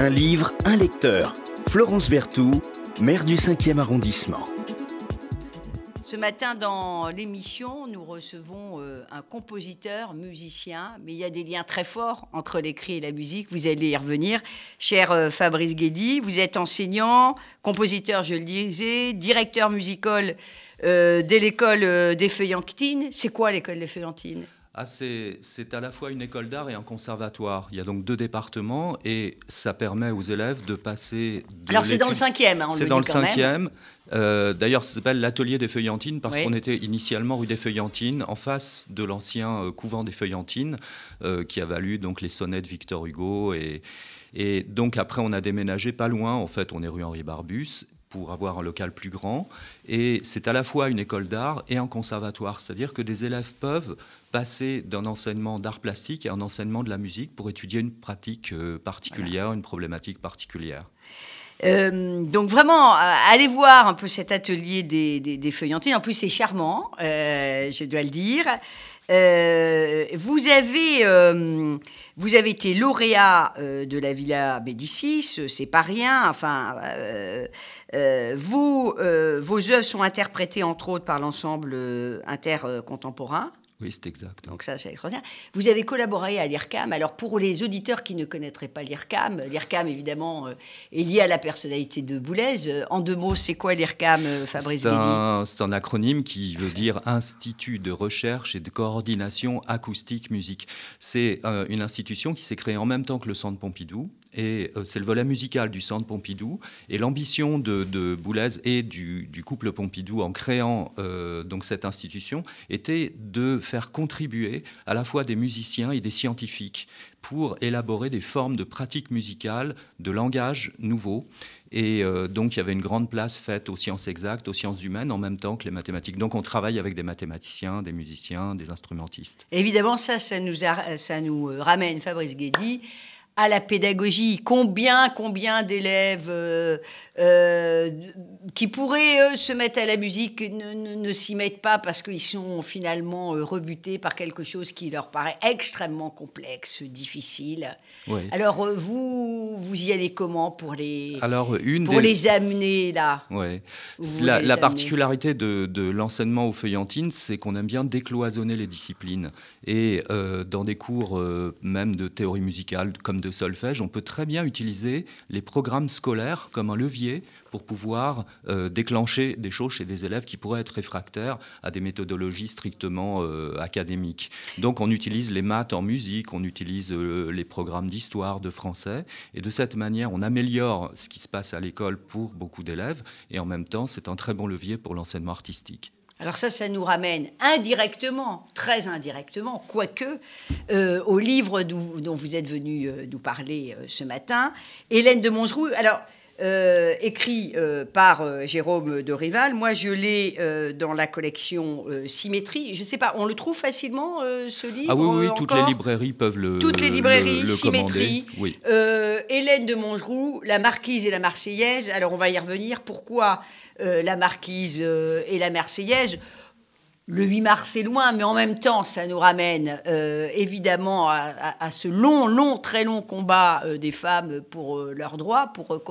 Un livre, un lecteur. Florence Berthoud, maire du 5e arrondissement. Ce matin, dans l'émission, nous recevons euh, un compositeur, musicien, mais il y a des liens très forts entre l'écrit et la musique. Vous allez y revenir. Cher euh, Fabrice Guédy, vous êtes enseignant, compositeur, je le disais, directeur musical euh, de l'école des Feuillantines. C'est quoi l'école des Feuillantines? Ah, c'est à la fois une école d'art et un conservatoire. Il y a donc deux départements et ça permet aux élèves de passer. Alors c'est dans le cinquième, hein, on C'est dans le cinquième. Euh, d'ailleurs, ça s'appelle l'atelier des Feuillantines parce qu'on était initialement rue des Feuillantines, en face de l'ancien euh, couvent des Feuillantines, euh, qui a valu donc les sonnets de Victor Hugo. Et, et donc après, on a déménagé pas loin. En fait, on est rue Henri Barbus pour avoir un local plus grand. Et c'est à la fois une école d'art et un conservatoire, c'est-à-dire que des élèves peuvent passer d'un enseignement d'art plastique à un enseignement de la musique pour étudier une pratique euh, particulière, une problématique particulière. Euh, donc vraiment, euh, allez voir un peu cet atelier des, des, feuillantines. En plus, c'est charmant, je dois le dire. Vous avez vous avez été lauréat de la Villa Médicis, c'est pas rien. Enfin, vous, vos œuvres sont interprétées entre autres par l'ensemble intercontemporain. Oui, c'est exact. Donc ça, c'est extraordinaire. Vous avez collaboré à l'IRCAM. Alors pour les auditeurs qui ne connaîtraient pas l'IRCAM, l'IRCAM évidemment euh, est lié à la personnalité de Boulez. Euh, en deux mots, c'est quoi l'IRCAM, euh, Fabrice C'est un, un, acronyme qui veut dire Institut de recherche et de coordination acoustique musique. C'est une institution qui s'est créée en même temps que le Centre Pompidou et euh, c'est le volet musical du Centre Pompidou. Et l'ambition de, de, Boulez et du, couple Pompidou en créant euh, donc cette institution était de faire contribuer à la fois des musiciens et des scientifiques pour élaborer des formes de pratiques musicales, de langage nouveau. Et euh, donc, il y avait une grande place faite aux sciences exactes, aux sciences humaines, en même temps que les mathématiques. Donc, on travaille avec des mathématiciens, des musiciens, des instrumentistes. Évidemment, ça, ça nous, ça nous ramène, Fabrice Guédy, à la pédagogie. Combien, combien d'élèves euh, euh, qui pourraient se mettre à la musique ne, s'y mettent pas parce qu'ils sont finalement euh, rebutés par quelque chose qui leur paraît extrêmement complexe, difficile. Alors vous, vous y allez comment pour les, Alors, une pour les amener là? Ouais. La, la particularité de, de l'enseignement aux feuillantines, c'est qu'on aime bien décloisonner les disciplines. Et dans des cours même de théorie musicale, comme de solfège, on peut très bien utiliser les programmes scolaires comme un levier pour pouvoir euh, déclencher des choses chez des élèves qui pourraient être réfractaires à des méthodologies strictement euh, académiques. Donc on utilise les maths en musique, on utilise euh, les programmes d'histoire, de français, et de cette manière on améliore ce qui se passe à l'école pour beaucoup d'élèves, et en même temps c'est un très bon levier pour l'enseignement artistique. Alors ça, ça nous ramène indirectement, très indirectement, quoique, euh, au livre dont vous êtes venu euh, nous parler euh, ce matin, Hélène de Mongeroux. Alors, écrit par Jérôme de Rival. Moi, je l'ai dans la collection Symétrie. Je ne sais pas, on le trouve facilement, ce livre Ah oui, oui, toutes les librairies peuvent le Toutes les librairies, Symétrie. Oui. Hélène de Mongeroux, La Marquise et la Marseillaise. Alors, on va y revenir. Pourquoi euh, la Marquise euh, et la Marseillaise? Le 8 mars, c'est loin, mais en même temps, ça nous ramène euh, évidemment à, ce long, long, très long combat des femmes pour leurs droits, pour,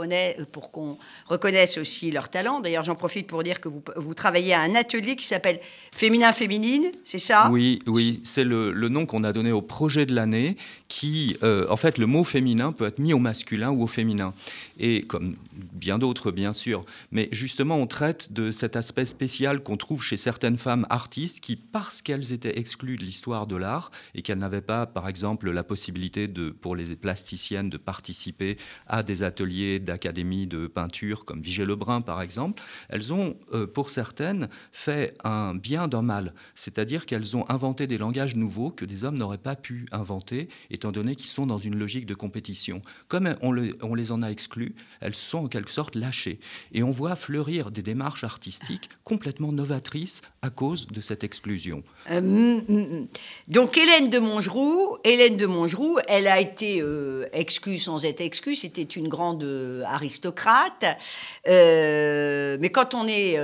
pour qu'on reconnaisse aussi leurs talents. D'ailleurs, j'en profite pour dire que vous, vous, travaillez à un atelier qui s'appelle Féminin Féminine, c'est ça? Oui, oui, c'est le, le, nom qu'on a donné au projet de l'année, qui, en fait, le mot féminin peut être mis au masculin ou au féminin et comme bien d'autres bien sûr. Mais justement, on traite de cet aspect spécial qu'on trouve chez certaines femmes artistes qui, parce qu'elles étaient exclues de l'histoire de l'art et qu'elles n'avaient pas, par exemple, la possibilité de, pour les plasticiennes de participer à des ateliers d'académie de peinture comme Vigée Lebrun par exemple, elles ont, euh, pour certaines, fait un bien d'un mal. C'est-à-dire qu'elles ont inventé des langages nouveaux que des hommes n'auraient pas pu inventer, étant donné qu'ils sont dans une logique de compétition. Comme on les en a exclus, elles sont en quelque sorte lâchées. Et on voit fleurir des démarches artistiques complètement novatrices à cause de cette exclusion. Euh, mm, mm, mm. donc Hélène de Mongeroux, Hélène de Mongeroux, elle a été euh, exclue sans être exclue, c'était une grande euh, aristocrate. mais quand on est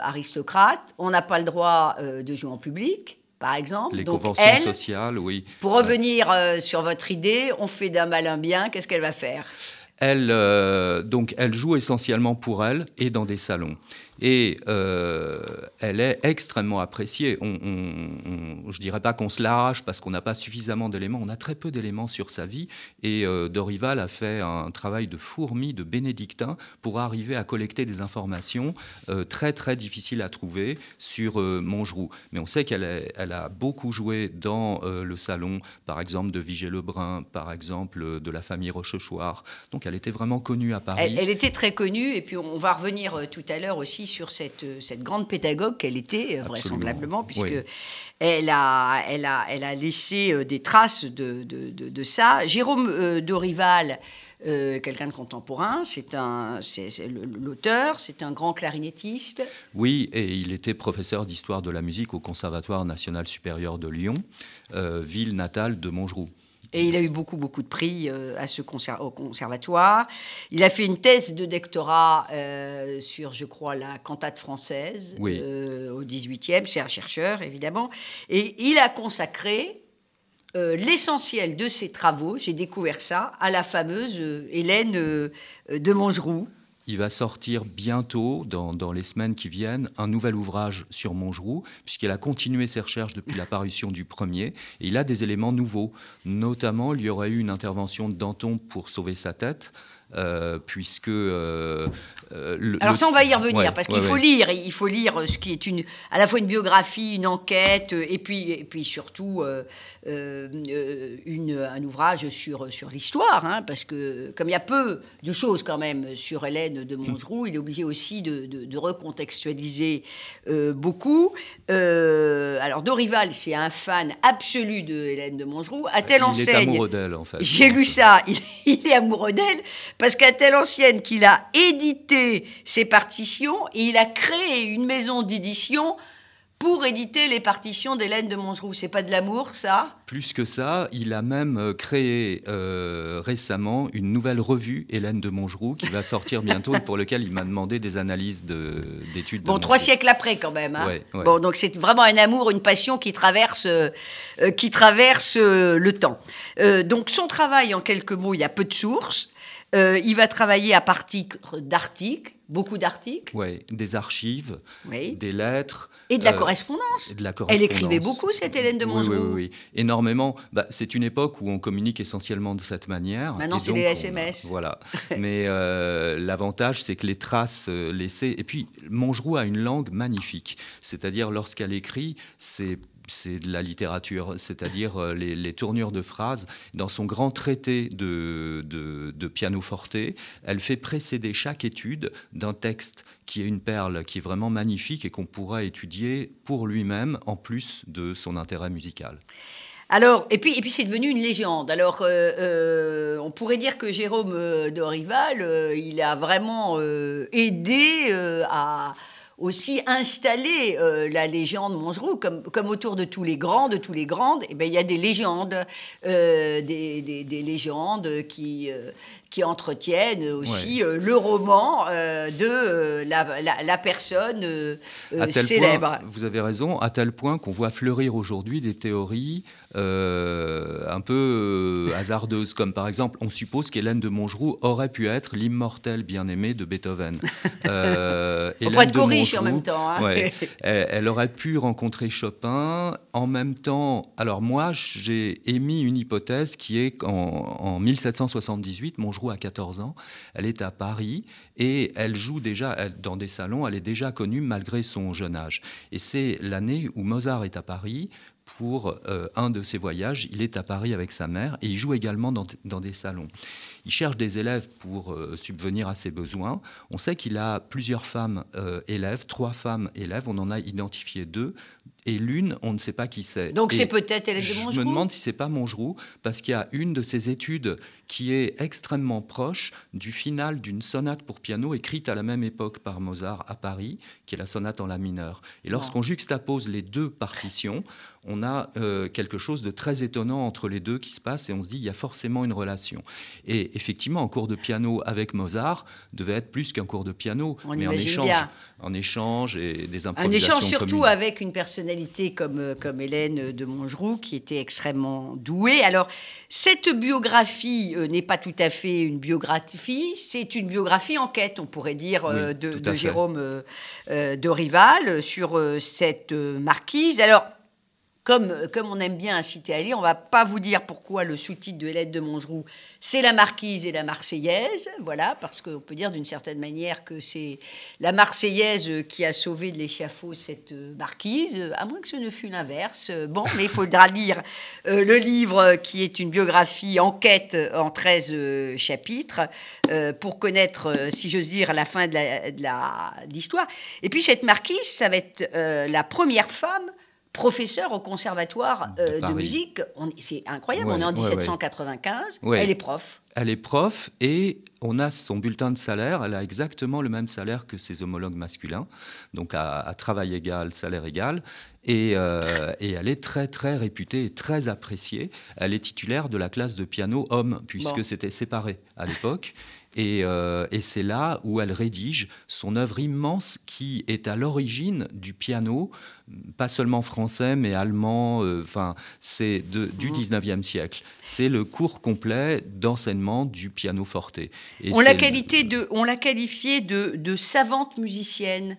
aristocrate, on n'a pas le droit de jouer en public par exemple. Les conventions sociales, oui. Pour revenir sur votre idée, on fait d'un mal un bien, qu'est-ce qu'elle va faire? Elle, euh, donc, elle joue essentiellement pour elle et dans des salons. Et euh, elle est extrêmement appréciée. On, je ne dirais pas qu'on se l'arrache parce qu'on n'a pas suffisamment d'éléments. On a très peu d'éléments sur sa vie. Et euh, Dorival a fait un travail de fourmi, de bénédictin, pour arriver à collecter des informations très très difficiles à trouver sur Mongeroux. Mais on sait qu'elle elle a beaucoup joué dans le salon, par exemple, de Vigée Lebrun, par exemple, de la famille Rochechouart. Donc était vraiment connue à Paris. Elle, elle était très connue. Et puis on va revenir tout à l'heure aussi sur cette, cette grande pédagogue qu'elle était, euh, vraisemblablement, puisque elle, a, elle, a, elle a laissé euh, des traces de, de, de, ça. Jérôme euh, Dorival, quelqu'un de contemporain, c'est un, c'est, l'auteur, c'est un grand clarinettiste. Oui, et il était professeur d'histoire de la musique au Conservatoire national supérieur de Lyon, ville natale de Montgeroux. Et il a eu beaucoup, beaucoup de prix euh, à ce au conservatoire. Il a fait une thèse de doctorat euh, sur, je crois, la cantate française euh, au 18e. C'est un chercheur, évidemment. Et il a consacré l'essentiel de ses travaux, j'ai découvert ça, à la fameuse Hélène de Mongeroux. Il va sortir bientôt, dans, les semaines qui viennent, un nouvel ouvrage sur Mongeroux, puisqu'il a continué ses recherches depuis l'apparition du premier. Et il a des éléments nouveaux. Notamment, il y aurait eu une intervention de Danton pour sauver sa tête. Euh, puisque euh, euh, Alors ça, on va y revenir parce qu'il faut lire, il faut lire ce qui est une, à la fois une biographie, une enquête, et puis, et puis surtout une, un ouvrage sur, sur l'histoire, hein, parce que comme il y a peu de choses quand même sur Hélène de Mongeroux, il est obligé aussi de, de, recontextualiser beaucoup. alors Dorival, c'est un fan absolu de Hélène de Mongeroux. À telle enseigne, il est amoureux d'elle en fait. J'ai lu ça, il, il est amoureux d'elle parce qu'à telle ancienne qu'il a édité ses partitions et il a créé une maison d'édition pour éditer les partitions d'Hélène de Mongeroux. C'est pas de l'amour, ça? Plus que ça, il a même euh, créé euh, récemment une nouvelle revue, Hélène de Mongeroux, qui va sortir bientôt et pour lequel il m'a demandé des analyses d'études. bon, trois siècles après, quand même. Hein. Bon, donc c'est vraiment un amour, une passion qui traverse, euh, qui traverse le temps. donc son travail, en quelques mots, il y a peu de sources. Euh, il va travailler à partir d'articles, beaucoup d'articles. Oui, des archives, des lettres. Et de la, euh, correspondance. de la Elle écrivait beaucoup, cette Hélène de Mongeau. Oui, oui, oui, énormément. Bah, c'est une époque où on communique essentiellement de cette manière. Maintenant, c'est les SMS. voilà. Mais euh, l'avantage, c'est que les traces laissées. Et puis, Mongeroux a une langue magnifique. C'est-à-dire, lorsqu'elle écrit, c'est c'est de la littérature, c'est-à-dire euh, les, tournures de phrases. Dans son grand traité de, de, piano forte, elle fait précéder chaque étude d'un texte qui est une perle, qui est vraiment magnifique et qu'on pourra étudier pour lui-même, en plus de son intérêt musical. Alors, et puis, et puis c'est devenu une légende. Alors, euh, euh, on pourrait dire que Jérôme de Rival, il a vraiment aidé à, aussi installer euh, la légende Mongeroux, comme, autour de tous les grands, de tous les grandes, et eh ben, il y a des légendes, euh, des, des, légendes qui, euh, qui entretiennent aussi le roman de la, la, personne célèbre. vous avez raison, à tel point qu'on voit fleurir aujourd'hui des théories un peu hasardeuses, comme par exemple, on suppose qu'Hélène de Mongeroux aurait pu être l'immortel bien-aimé de Beethoven. on pourrait être en même temps. Hein. elle, aurait pu rencontrer Chopin. En même temps, alors moi, j'ai émis une hypothèse qui est qu'en en 1778, Mongeroux a 14 ans, elle est à Paris et elle joue déjà dans des salons, elle est déjà connue malgré son jeune âge. Et c'est l'année où Mozart est à Paris, pour euh, un de ses voyages. Il est à Paris avec sa mère et il joue également dans, dans des salons. Il cherche des élèves pour euh, subvenir à ses besoins. On sait qu'il a plusieurs femmes euh, élèves, trois femmes élèves. On en a identifié deux. Et l'une, on ne sait pas qui c'est. Donc c'est peut-être Hélène de Mongeroux Je me demande si c'est pas Mongeroux, parce qu'il y a une de ses études qui est extrêmement proche du final d'une sonate pour piano écrite à la même époque par Mozart à Paris, qui est la sonate en la mineure. Et lorsqu'on juxtapose les deux partitions, on a euh, quelque chose de très étonnant entre les deux qui se passe et on se dit il y a forcément une relation. Et effectivement, un cours de piano avec Mozart devait être plus qu'un cours de piano, mais en échange, en échange et des improvisations. Un échange surtout avec une personnalité comme, comme Hélène de Mongeroux, qui était extrêmement douée. Alors, cette biographie n'est pas tout à fait une biographie, c'est une biographie enquête, on pourrait dire, de, de Jérôme Dorival sur cette marquise. Alors, comme, on aime bien inciter à lire, on va pas vous dire pourquoi le sous-titre de Hélène de Mongeroux, c'est la Marquise et la Marseillaise, voilà, parce qu'on peut dire d'une certaine manière que c'est la Marseillaise qui a sauvé de l'échafaud cette Marquise, à moins que ce ne fût l'inverse. Bon, mais il faudra lire euh, le livre qui est une biographie enquête en 13 chapitres euh, pour connaître, euh, si j'ose dire, la fin de l'histoire. Et puis cette Marquise, ça va être la première femme professeur au conservatoire de, euh, musique. C'est incroyable, on est en 1795, elle est prof. Elle est prof et on a son bulletin de salaire, elle a exactement le même salaire que ses homologues masculins, donc à, travail égal, salaire égal, et, euh, et, elle est très très réputée et très appréciée. Elle est titulaire de la classe de piano homme, puisque c'était séparé à l'époque. Euh, et, c'est là où elle rédige son œuvre immense qui est à l'origine du piano, pas seulement français, mais allemand, euh, enfin, c'est du 19e mmh. siècle. C'est le cours complet d'enseignement du piano forte. on l'a qualifié de, de savante musicienne.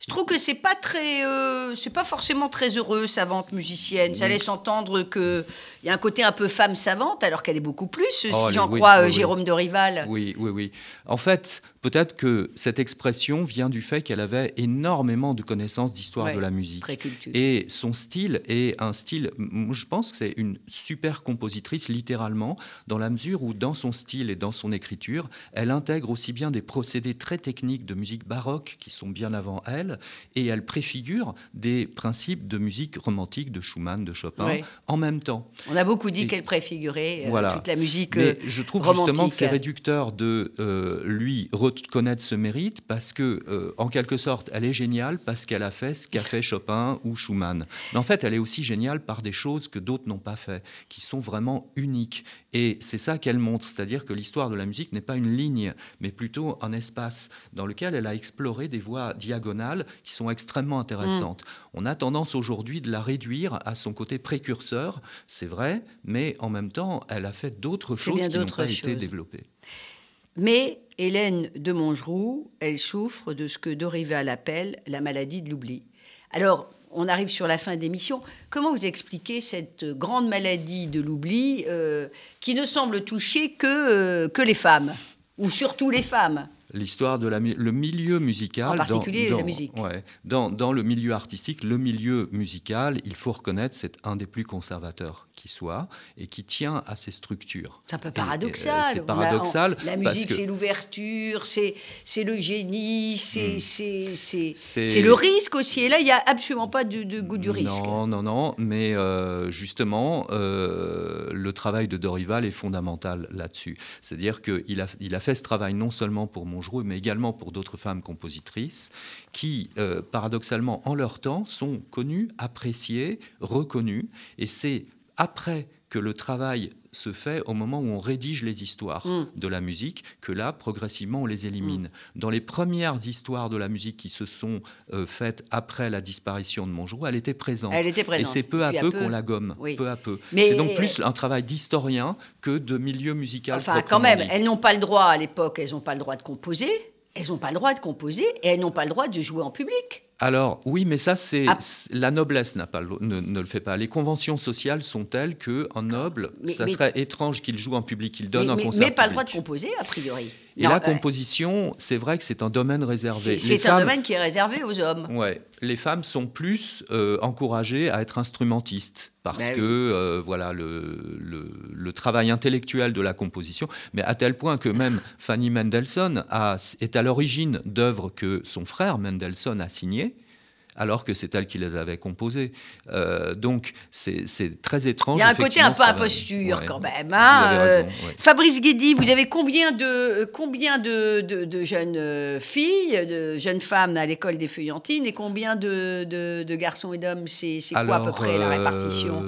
Je trouve que c'est pas très, euh, c'est pas forcément très heureux, savante musicienne. Ça laisse entendre qu'il y a un côté un peu femme savante, alors qu'elle est beaucoup plus, si oh, j'en crois euh, Jérôme de Rival. Oui, oui, oui. En fait, Peut-être que cette expression vient du fait qu'elle avait énormément de connaissances d'histoire de la musique. Très et son style est un style, je pense que c'est une super compositrice littéralement, dans la mesure où dans son style et dans son écriture, elle intègre aussi bien des procédés très techniques de musique baroque qui sont bien avant elle, et elle préfigure des principes de musique romantique de Schumann, de Chopin, en même temps. On a beaucoup dit qu'elle préfigurait euh, toute la musique Mais je trouve justement que c'est réducteur de euh, lui connaître ce mérite parce que, euh, en quelque sorte, elle est géniale parce qu'elle a fait ce qu'a fait Chopin ou Schumann. Mais en fait, elle est aussi géniale par des choses que d'autres n'ont pas fait, qui sont vraiment uniques. Et c'est ça qu'elle montre, c'est-à-dire que l'histoire de la musique n'est pas une ligne, mais plutôt un espace dans lequel elle a exploré des voies diagonales qui sont extrêmement intéressantes. Mm. On a tendance aujourd'hui de la réduire à son côté précurseur, c'est vrai, mais en même temps, elle a fait d'autres choses qui n'ont pas été développées. Mais Hélène de Mongeroux, elle souffre de ce que Dorival appelle la maladie de l'oubli. Alors, on arrive sur la fin d'émission. Comment vous expliquez cette grande maladie de l'oubli euh, qui ne semble toucher que, euh, que les femmes, ou surtout les femmes? L'histoire de la, le milieu musical. En particulier dans, la musique. Ouais, dans, dans, le milieu artistique, le milieu musical, il faut reconnaître, c'est un des plus conservateurs qui soit et qui tient à ses structures. C'est un peu paradoxal. C'est paradoxal. la musique, c'est l'ouverture, c'est le génie, c'est hmm. le risque aussi. Et là, il n'y a absolument pas de, goût du risque. Non, non, non. Mais euh, justement, euh, le travail de Dorival est fondamental là-dessus. C'est-à-dire qu'il a, il a fait ce travail non seulement pour Mongeroux, mais également pour d'autres femmes compositrices qui, euh, paradoxalement, en leur temps, sont connues, appréciées, reconnues. Et c'est après que le travail se fait au moment où on rédige les histoires mm. de la musique, que là, progressivement, on les élimine. Mm. Dans les premières histoires de la musique qui se sont euh, faites après la disparition de Mongeroux, elle était présente. Elle était présente. Et c'est peu à peu, qu'on la gomme, peu à peu. C'est donc plus un travail d'historien que de milieu musical. Enfin, quand même, elles n'ont pas le droit à l'époque, elles n'ont pas le droit de composer, elles n'ont pas le droit de composer et elles n'ont pas le droit de jouer en public. Alors oui, mais ça c'est ah. la noblesse n'a pas ne, le fait pas. Les conventions sociales sont telles que un noble, ça serait étrange qu'il joue en public, qu'il donne un concert. Mais pas le droit de composer a priori. Et la composition, c'est vrai que c'est un domaine réservé. C'est un domaine qui est réservé aux hommes. Ouais, les femmes sont plus euh, encouragées à être instrumentistes parce ben que euh, voilà le, le, travail intellectuel de la composition, mais à tel point que même Fanny Mendelssohn a, est à l'origine d'œuvres que son frère Mendelssohn a signées alors que c'est elle qui les avait composées. Euh, donc c'est très étrange. Il y a un côté un peu imposture quand même. Hein, euh, Fabrice Guédy, vous avez combien de, combien de, de, jeunes euh, filles, de jeunes femmes à l'école des Feuillantines et combien de, garçons et d'hommes? C'est quoi à peu près la répartition?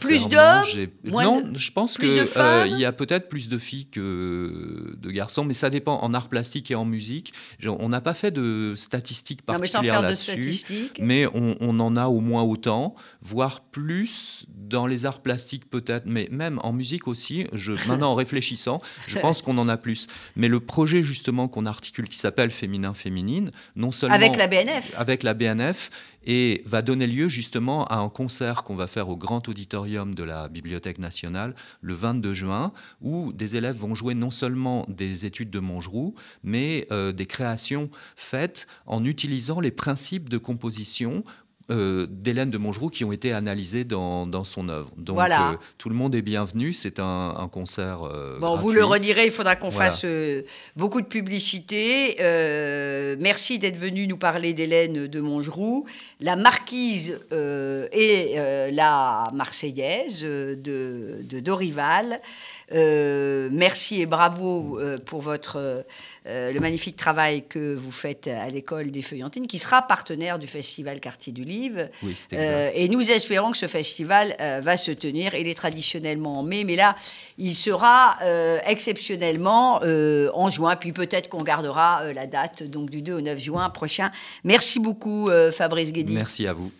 Plus d'hommes Non, je pense qu'il euh, y a peut-être plus de filles que de garçons, mais ça dépend. En art plastique et en musique, on n'a pas fait de statistiques particulières là-dessus, mais, on, on, en a au moins autant, voire plus dans les arts plastiques peut-être, mais même en musique aussi. Je, maintenant, en réfléchissant, je pense qu'on en a plus. Mais le projet justement qu'on articule, qui s'appelle Féminin Féminine, non seulement avec la BNF, avec la BNF et va donner lieu justement à un concert qu'on va faire au Grand Auditorium de la Bibliothèque nationale le 22 juin, où des élèves vont jouer non seulement des études de Mongeroux, mais euh, des créations faites en utilisant les principes de composition euh, d'Hélène de Mongeroux qui ont été analysés dans, dans son œuvre. Donc voilà. Euh, tout le monde est bienvenu, c'est un, concert. Euh, bon, vous le redirez, il faudra qu'on fasse beaucoup de publicité. merci d'être venu nous parler d'Hélène de Mongeroux, la marquise et la marseillaise de, de Dorival. Merci et bravo pour votre euh, le magnifique travail que vous faites à l'école des Feuillantines, qui sera partenaire du festival Quartier du Livre. Oui, euh, et nous espérons que ce festival euh, va se tenir. Il est traditionnellement en mai, mais là, il sera exceptionnellement en juin. Puis peut-être qu'on gardera la date donc du 2 au 9 juin prochain. Merci beaucoup, Fabrice Guédy. Merci à vous.